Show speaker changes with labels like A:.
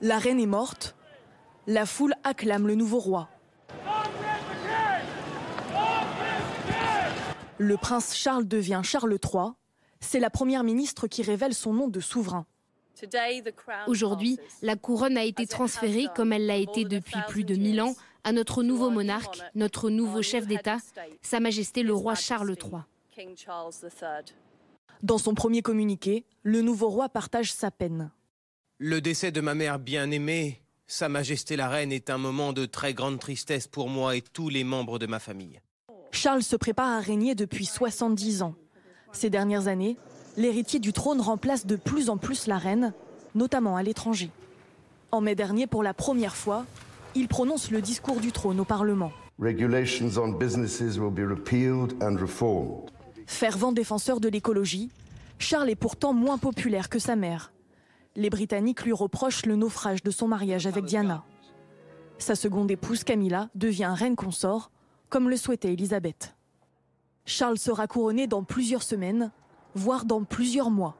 A: La reine est morte. La foule acclame le nouveau roi. Le prince Charles devient Charles III. C'est la première ministre qui révèle son nom de souverain.
B: Aujourd'hui, la couronne a été transférée, comme elle l'a été depuis plus de 1000 ans, à notre nouveau monarque, notre nouveau chef d'État, Sa Majesté le roi Charles III.
A: Dans son premier communiqué, le nouveau roi partage sa peine.
C: Le décès de ma mère bien-aimée, Sa Majesté la Reine, est un moment de très grande tristesse pour moi et tous les membres de ma famille.
A: Charles se prépare à régner depuis 70 ans. Ces dernières années, l'héritier du trône remplace de plus en plus la reine, notamment à l'étranger. En mai dernier, pour la première fois, il prononce le discours du trône au Parlement. Fervent défenseur de l'écologie, Charles est pourtant moins populaire que sa mère. Les Britanniques lui reprochent le naufrage de son mariage avec Diana. Sa seconde épouse, Camilla, devient reine consort, comme le souhaitait Elisabeth. Charles sera couronné dans plusieurs semaines, voire dans plusieurs mois.